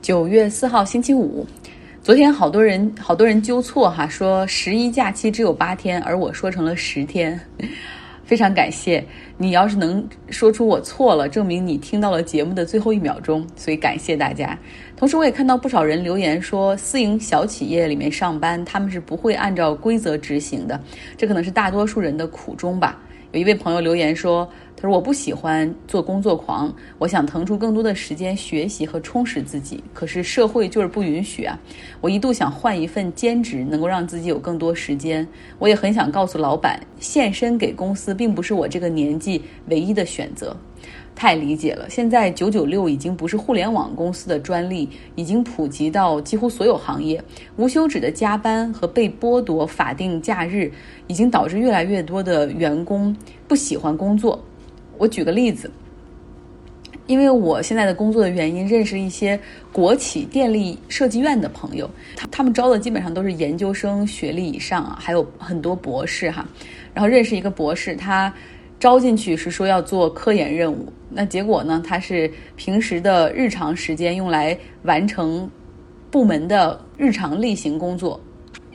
九月四号星期五，昨天好多人好多人纠错哈，说十一假期只有八天，而我说成了十天，非常感谢你。要是能说出我错了，证明你听到了节目的最后一秒钟，所以感谢大家。同时，我也看到不少人留言说，私营小企业里面上班，他们是不会按照规则执行的，这可能是大多数人的苦衷吧。有一位朋友留言说。他说：“我不喜欢做工作狂，我想腾出更多的时间学习和充实自己。可是社会就是不允许啊！我一度想换一份兼职，能够让自己有更多时间。我也很想告诉老板，献身给公司并不是我这个年纪唯一的选择。”太理解了，现在九九六已经不是互联网公司的专利，已经普及到几乎所有行业。无休止的加班和被剥夺法定假日，已经导致越来越多的员工不喜欢工作。我举个例子，因为我现在的工作的原因，认识一些国企电力设计院的朋友，他他们招的基本上都是研究生学历以上啊，还有很多博士哈。然后认识一个博士，他招进去是说要做科研任务，那结果呢，他是平时的日常时间用来完成部门的日常例行工作。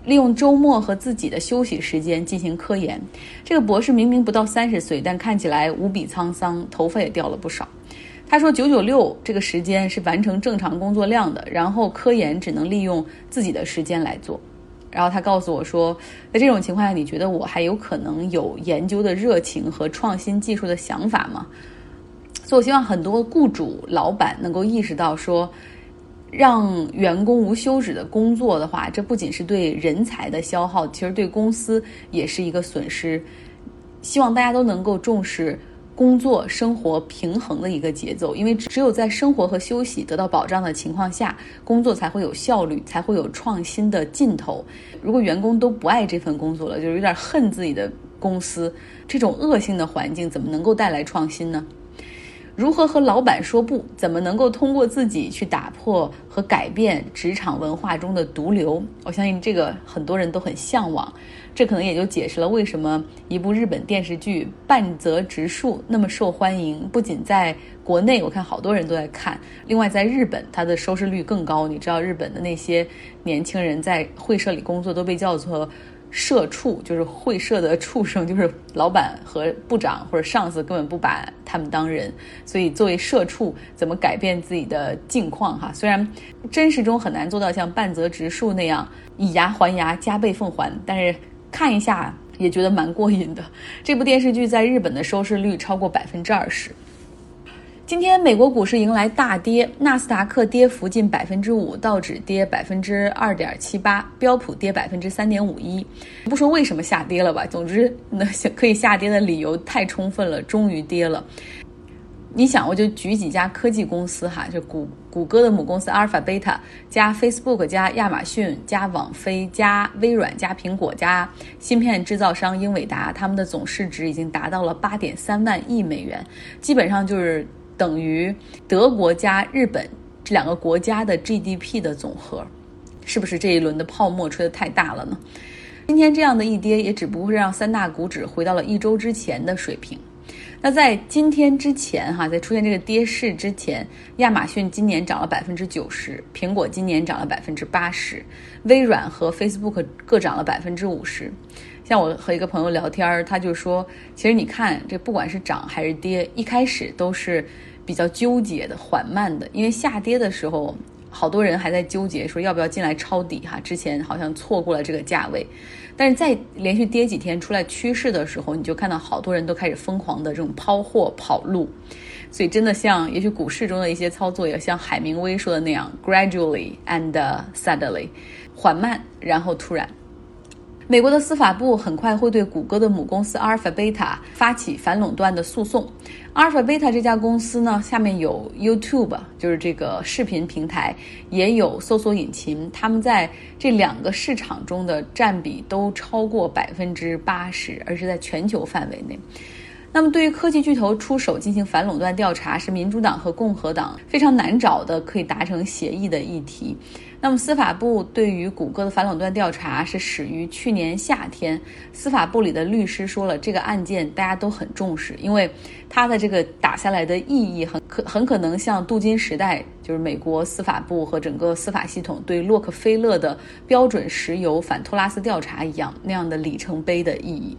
利用周末和自己的休息时间进行科研。这个博士明明不到三十岁，但看起来无比沧桑，头发也掉了不少。他说：“九九六这个时间是完成正常工作量的，然后科研只能利用自己的时间来做。”然后他告诉我说：“在这种情况下，你觉得我还有可能有研究的热情和创新技术的想法吗？”所以，我希望很多雇主、老板能够意识到说。让员工无休止的工作的话，这不仅是对人才的消耗，其实对公司也是一个损失。希望大家都能够重视工作生活平衡的一个节奏，因为只有在生活和休息得到保障的情况下，工作才会有效率，才会有创新的劲头。如果员工都不爱这份工作了，就是有点恨自己的公司，这种恶性的环境怎么能够带来创新呢？如何和老板说不？怎么能够通过自己去打破和改变职场文化中的毒瘤？我相信这个很多人都很向往。这可能也就解释了为什么一部日本电视剧《半泽直树》那么受欢迎。不仅在国内，我看好多人都在看。另外，在日本，它的收视率更高。你知道，日本的那些年轻人在会社里工作都被叫做。社畜就是会社的畜生，就是老板和部长或者上司根本不把他们当人，所以作为社畜，怎么改变自己的境况？哈，虽然真实中很难做到像半泽直树那样以牙还牙、加倍奉还，但是看一下也觉得蛮过瘾的。这部电视剧在日本的收视率超过百分之二十。今天美国股市迎来大跌，纳斯达克跌幅近百分之五，道指跌百分之二点七八，标普跌百分之三点五一。不说为什么下跌了吧，总之那可以下跌的理由太充分了，终于跌了。你想，我就举几家科技公司哈，就谷谷歌的母公司阿尔法贝塔加 Facebook 加亚马逊加网飞加微软加苹果加芯片制造商英伟达，他们的总市值已经达到了八点三万亿美元，基本上就是。等于德国加日本这两个国家的 GDP 的总和，是不是这一轮的泡沫吹得太大了呢？今天这样的一跌，也只不过是让三大股指回到了一周之前的水平。那在今天之前，哈，在出现这个跌势之前，亚马逊今年涨了百分之九十，苹果今年涨了百分之八十，微软和 Facebook 各涨了百分之五十。像我和一个朋友聊天，他就说，其实你看，这不管是涨还是跌，一开始都是比较纠结的、缓慢的，因为下跌的时候，好多人还在纠结说要不要进来抄底哈，之前好像错过了这个价位，但是在连续跌几天出来趋势的时候，你就看到好多人都开始疯狂的这种抛货跑路，所以真的像也许股市中的一些操作，也像海明威说的那样，gradually and suddenly，缓慢然后突然。美国的司法部很快会对谷歌的母公司阿尔法贝塔发起反垄断的诉讼。阿尔法贝塔这家公司呢，下面有 YouTube，就是这个视频平台，也有搜索引擎，他们在这两个市场中的占比都超过百分之八十，而是在全球范围内。那么，对于科技巨头出手进行反垄断调查，是民主党和共和党非常难找的可以达成协议的议题。那么，司法部对于谷歌的反垄断调查是始于去年夏天。司法部里的律师说了，这个案件大家都很重视，因为它的这个打下来的意义很可很可能像镀金时代，就是美国司法部和整个司法系统对洛克菲勒的标准石油反托拉斯调查一样那样的里程碑的意义。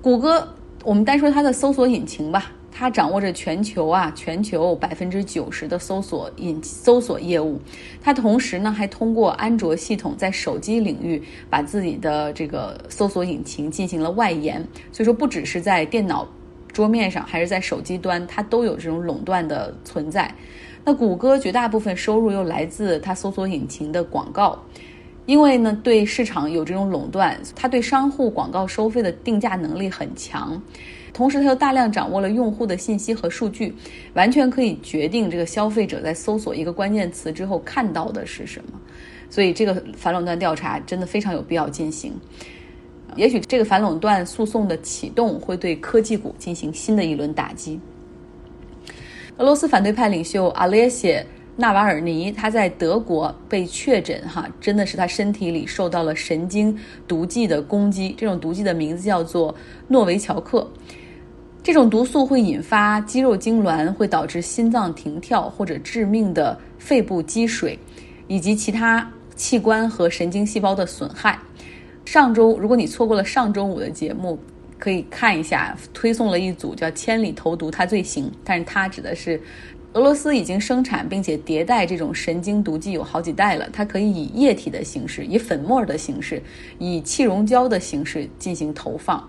谷歌。我们单说它的搜索引擎吧，它掌握着全球啊全球百分之九十的搜索引搜索业务。它同时呢还通过安卓系统在手机领域把自己的这个搜索引擎进行了外延。所以说不只是在电脑桌面上，还是在手机端，它都有这种垄断的存在。那谷歌绝大部分收入又来自它搜索引擎的广告。因为呢，对市场有这种垄断，它对商户广告收费的定价能力很强，同时它又大量掌握了用户的信息和数据，完全可以决定这个消费者在搜索一个关键词之后看到的是什么。所以，这个反垄断调查真的非常有必要进行。也许这个反垄断诉讼的启动会对科技股进行新的一轮打击。俄罗斯反对派领袖阿列谢。纳瓦尔尼他在德国被确诊，哈，真的是他身体里受到了神经毒剂的攻击。这种毒剂的名字叫做诺维乔克。这种毒素会引发肌肉痉挛，会导致心脏停跳或者致命的肺部积水，以及其他器官和神经细胞的损害。上周，如果你错过了上周五的节目，可以看一下，推送了一组叫“千里投毒他最行”，但是它指的是。俄罗斯已经生产并且迭代这种神经毒剂有好几代了，它可以以液体的形式、以粉末的形式、以气溶胶的形式进行投放。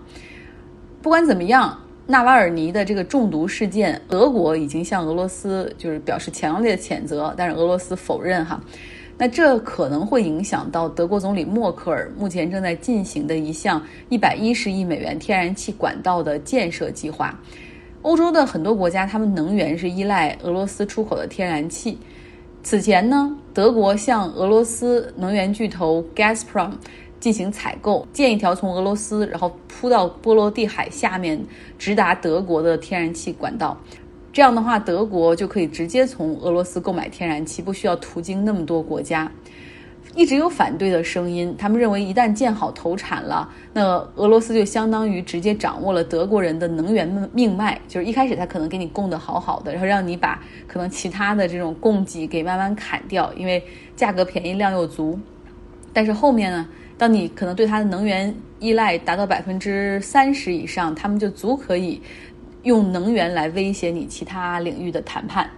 不管怎么样，纳瓦尔尼的这个中毒事件，俄国已经向俄罗斯就是表示强烈的谴责，但是俄罗斯否认哈。那这可能会影响到德国总理默克尔目前正在进行的一项一百一十亿美元天然气管道的建设计划。欧洲的很多国家，他们能源是依赖俄罗斯出口的天然气。此前呢，德国向俄罗斯能源巨头 Gazprom 进行采购，建一条从俄罗斯然后铺到波罗的海下面直达德国的天然气管道。这样的话，德国就可以直接从俄罗斯购买天然气，不需要途经那么多国家。一直有反对的声音，他们认为一旦建好投产了，那俄罗斯就相当于直接掌握了德国人的能源命脉。就是一开始他可能给你供的好好的，然后让你把可能其他的这种供给给慢慢砍掉，因为价格便宜量又足。但是后面呢，当你可能对它的能源依赖达到百分之三十以上，他们就足可以用能源来威胁你其他领域的谈判。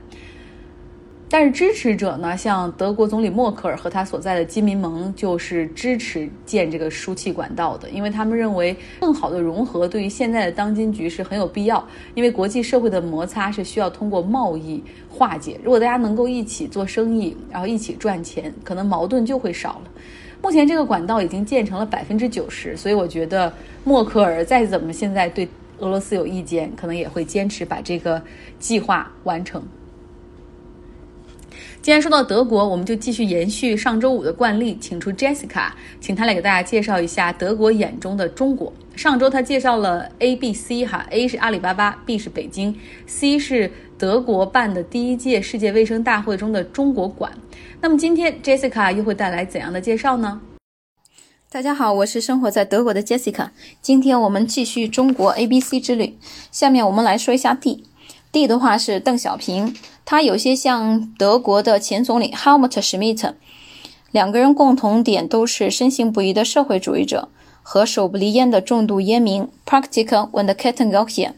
但是支持者呢，像德国总理默克尔和他所在的基民盟，就是支持建这个输气管道的，因为他们认为更好的融合对于现在的当今局势很有必要。因为国际社会的摩擦是需要通过贸易化解，如果大家能够一起做生意，然后一起赚钱，可能矛盾就会少了。目前这个管道已经建成了百分之九十，所以我觉得默克尔再怎么现在对俄罗斯有意见，可能也会坚持把这个计划完成。既然说到德国，我们就继续延续上周五的惯例，请出 Jessica，请她来给大家介绍一下德国眼中的中国。上周她介绍了 A、B、C 哈，A 是阿里巴巴，B 是北京，C 是德国办的第一届世界卫生大会中的中国馆。那么今天 Jessica 又会带来怎样的介绍呢？大家好，我是生活在德国的 Jessica，今天我们继续中国 A、B、C 之旅。下面我们来说一下 D，D 的话是邓小平。他有些像德国的前总理 Helmut Schmidt，两个人共同点都是深信不疑的社会主义者和手不离烟的重度烟民 Praktiker und Kettenraucher。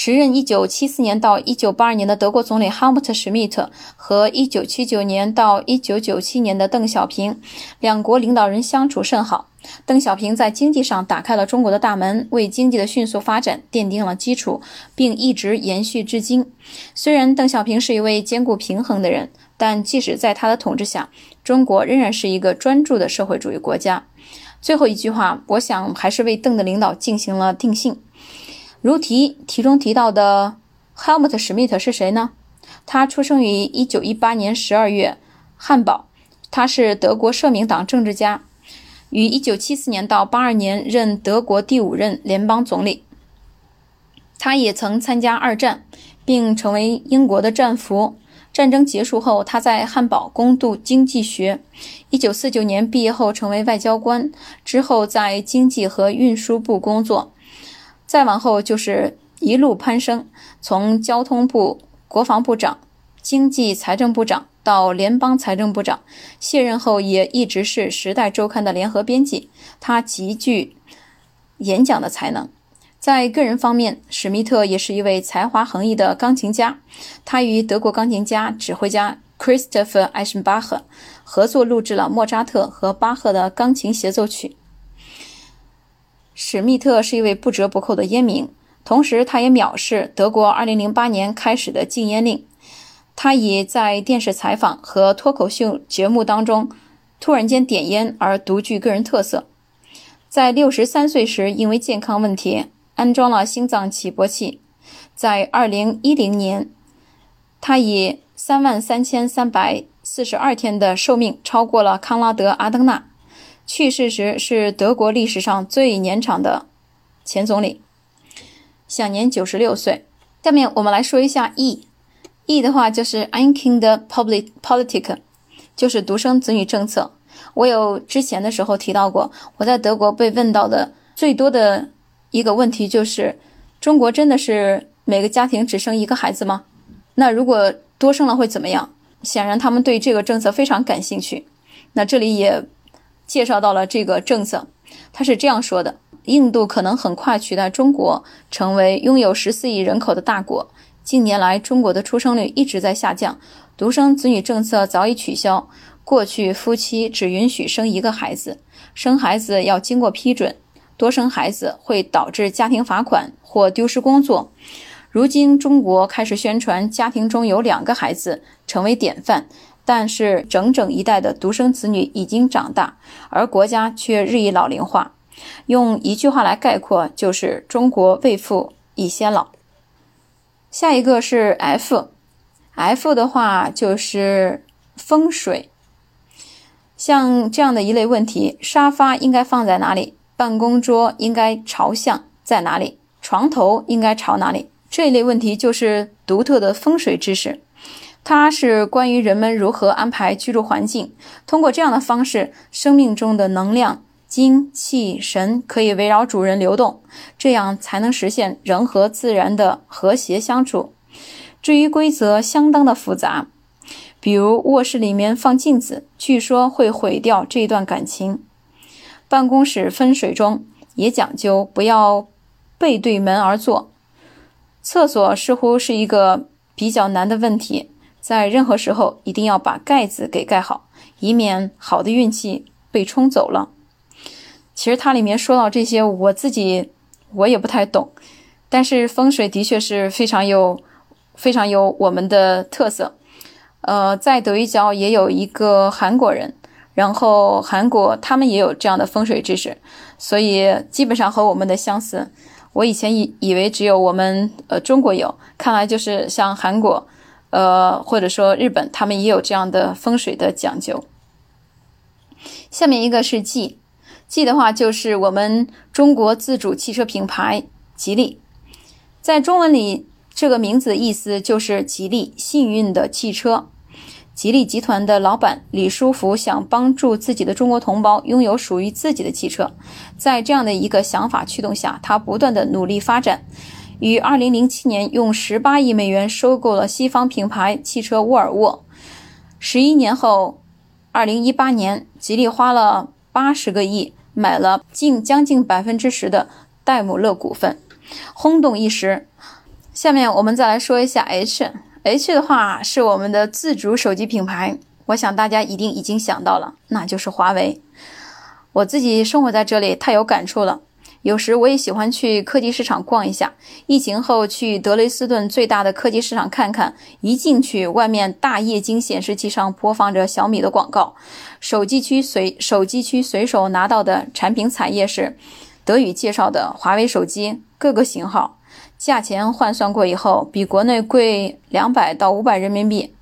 时任1974年到1982年的德国总理 Helmut Schmidt 和1979年到1997年的邓小平，两国领导人相处甚好。邓小平在经济上打开了中国的大门，为经济的迅速发展奠定了基础，并一直延续至今。虽然邓小平是一位兼顾平衡的人，但即使在他的统治下，中国仍然是一个专注的社会主义国家。最后一句话，我想还是为邓的领导进行了定性。如题题中提到的 Helmut Schmidt 是谁呢？他出生于1918年12月，汉堡，他是德国社民党政治家。于一九七四年到八二年任德国第五任联邦总理。他也曾参加二战，并成为英国的战俘。战争结束后，他在汉堡攻读经济学。1949年毕业后，成为外交官，之后在经济和运输部工作。再往后就是一路攀升，从交通部、国防部长、经济财政部长到联邦财政部长。卸任后也一直是《时代周刊》的联合编辑。他极具演讲的才能。在个人方面，史密特也是一位才华横溢的钢琴家。他与德国钢琴家、指挥家 Christopher Eisenbach 合作录制了莫扎特和巴赫的钢琴协奏曲。史密特是一位不折不扣的烟民，同时他也藐视德国2008年开始的禁烟令。他以在电视采访和脱口秀节目当中突然间点烟而独具个人特色。在63岁时，因为健康问题。安装了心脏起搏器，在二零一零年，他以三万三千三百四十二天的寿命超过了康拉德·阿登纳，去世时是德国历史上最年长的前总理，享年九十六岁。下面我们来说一下 E，E 的话就是 e n k i n d Public Politik，就是独生子女政策。我有之前的时候提到过，我在德国被问到的最多的。一个问题就是，中国真的是每个家庭只生一个孩子吗？那如果多生了会怎么样？显然他们对这个政策非常感兴趣。那这里也介绍到了这个政策，他是这样说的：印度可能很快取代中国，成为拥有十四亿人口的大国。近年来，中国的出生率一直在下降，独生子女政策早已取消。过去夫妻只允许生一个孩子，生孩子要经过批准。多生孩子会导致家庭罚款或丢失工作。如今，中国开始宣传家庭中有两个孩子成为典范，但是整整一代的独生子女已经长大，而国家却日益老龄化。用一句话来概括，就是中国未富已先老。下一个是 F，F 的话就是风水。像这样的一类问题，沙发应该放在哪里？办公桌应该朝向在哪里？床头应该朝哪里？这一类问题就是独特的风水知识，它是关于人们如何安排居住环境。通过这样的方式，生命中的能量、精气神可以围绕主人流动，这样才能实现人和自然的和谐相处。至于规则，相当的复杂，比如卧室里面放镜子，据说会毁掉这段感情。办公室分水中也讲究不要背对门而坐。厕所似乎是一个比较难的问题，在任何时候一定要把盖子给盖好，以免好的运气被冲走了。其实它里面说到这些，我自己我也不太懂，但是风水的确是非常有非常有我们的特色。呃，在德语角也有一个韩国人。然后韩国他们也有这样的风水知识，所以基本上和我们的相似。我以前以以为只有我们呃中国有，看来就是像韩国，呃或者说日本，他们也有这样的风水的讲究。下面一个是 G，G 的话就是我们中国自主汽车品牌吉利，在中文里这个名字的意思就是吉利幸运的汽车。吉利集团的老板李书福想帮助自己的中国同胞拥有属于自己的汽车，在这样的一个想法驱动下，他不断的努力发展。于2007年用18亿美元收购了西方品牌汽车沃尔沃。十一年后，2018年，吉利花了80个亿买了近将近百分之十的戴姆勒股份，轰动一时。下面我们再来说一下 H。H 的话是我们的自主手机品牌，我想大家一定已经想到了，那就是华为。我自己生活在这里，太有感触了。有时我也喜欢去科技市场逛一下。疫情后去德累斯顿最大的科技市场看看，一进去，外面大液晶显示器上播放着小米的广告。手机区随手机区随手拿到的产品彩页是德语介绍的华为手机各个型号。价钱换算过以后，比国内贵两百到五百人民币，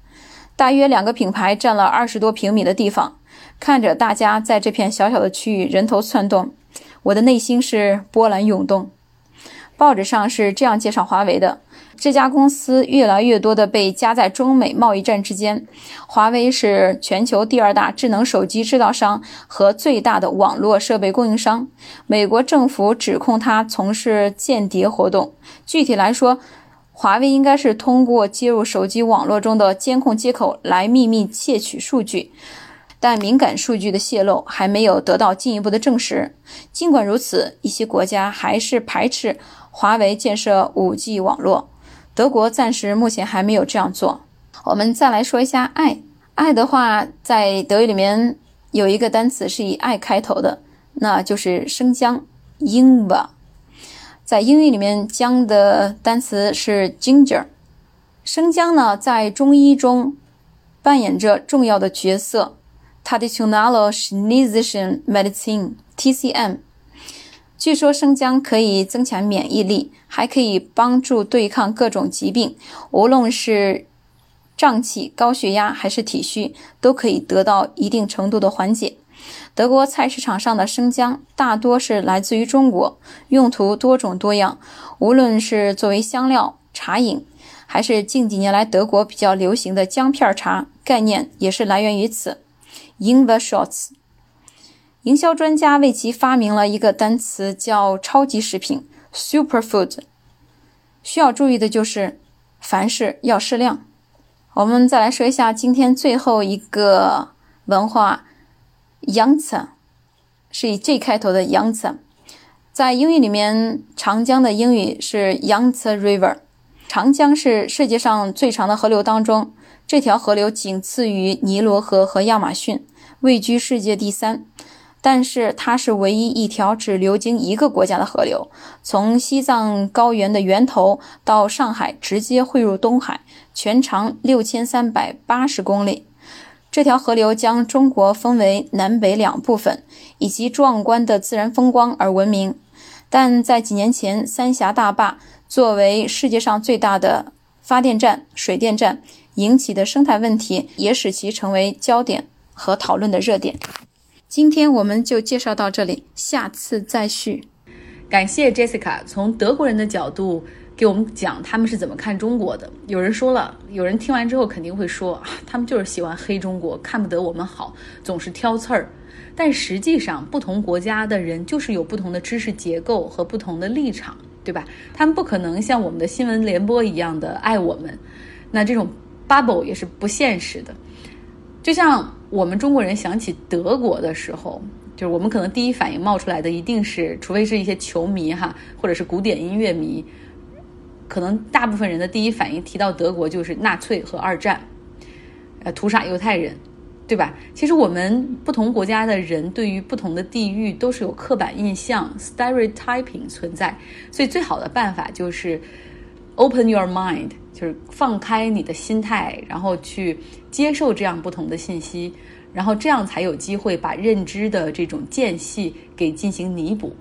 大约两个品牌占了二十多平米的地方。看着大家在这片小小的区域人头窜动，我的内心是波澜涌动。报纸上是这样介绍华为的：这家公司越来越多的被夹在中美贸易战之间。华为是全球第二大智能手机制造商和最大的网络设备供应商。美国政府指控它从事间谍活动。具体来说，华为应该是通过接入手机网络中的监控接口来秘密窃取数据。但敏感数据的泄露还没有得到进一步的证实。尽管如此，一些国家还是排斥华为建设 5G 网络。德国暂时目前还没有这样做。我们再来说一下“爱”。爱的话，在德语里面有一个单词是以“爱”开头的，那就是生姜 （ingwer）。在英语里面，姜的单词是 ginger。生姜呢，在中医中扮演着重要的角色。Traditional Chinese Medicine (TCM) 据说生姜可以增强免疫力，还可以帮助对抗各种疾病，无论是胀气、高血压还是体虚，都可以得到一定程度的缓解。德国菜市场上的生姜大多是来自于中国，用途多种多样，无论是作为香料、茶饮，还是近几年来德国比较流行的姜片茶，概念也是来源于此。In the shots，营销专家为其发明了一个单词，叫“超级食品 ”（superfood）。需要注意的就是，凡事要适量。我们再来说一下今天最后一个文化 y a n g t s 是以 J 开头的 y a n g t s 在英语里面，长江的英语是 Yangtze River。长江是世界上最长的河流当中。这条河流仅次于尼罗河和亚马逊，位居世界第三。但是它是唯一一条只流经一个国家的河流，从西藏高原的源头到上海，直接汇入东海，全长六千三百八十公里。这条河流将中国分为南北两部分，以及壮观的自然风光而闻名。但在几年前，三峡大坝作为世界上最大的发电站、水电站。引起的生态问题也使其成为焦点和讨论的热点。今天我们就介绍到这里，下次再续。感谢 Jessica 从德国人的角度给我们讲他们是怎么看中国的。有人说了，有人听完之后肯定会说，他们就是喜欢黑中国，看不得我们好，总是挑刺儿。但实际上，不同国家的人就是有不同的知识结构和不同的立场，对吧？他们不可能像我们的新闻联播一样的爱我们。那这种。Bubble 也是不现实的，就像我们中国人想起德国的时候，就是我们可能第一反应冒出来的一定是，除非是一些球迷哈，或者是古典音乐迷，可能大部分人的第一反应提到德国就是纳粹和二战，呃，屠杀犹太人，对吧？其实我们不同国家的人对于不同的地域都是有刻板印象 （stereotyping） 存在，所以最好的办法就是 open your mind。就是放开你的心态，然后去接受这样不同的信息，然后这样才有机会把认知的这种间隙给进行弥补。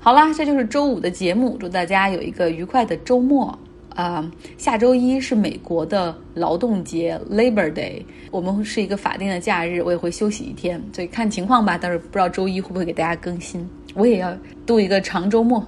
好啦，这就是周五的节目，祝大家有一个愉快的周末。啊，下周一是美国的劳动节 （Labor Day），我们是一个法定的假日，我也会休息一天，所以看情况吧。但是不知道周一会不会给大家更新，我也要度一个长周末。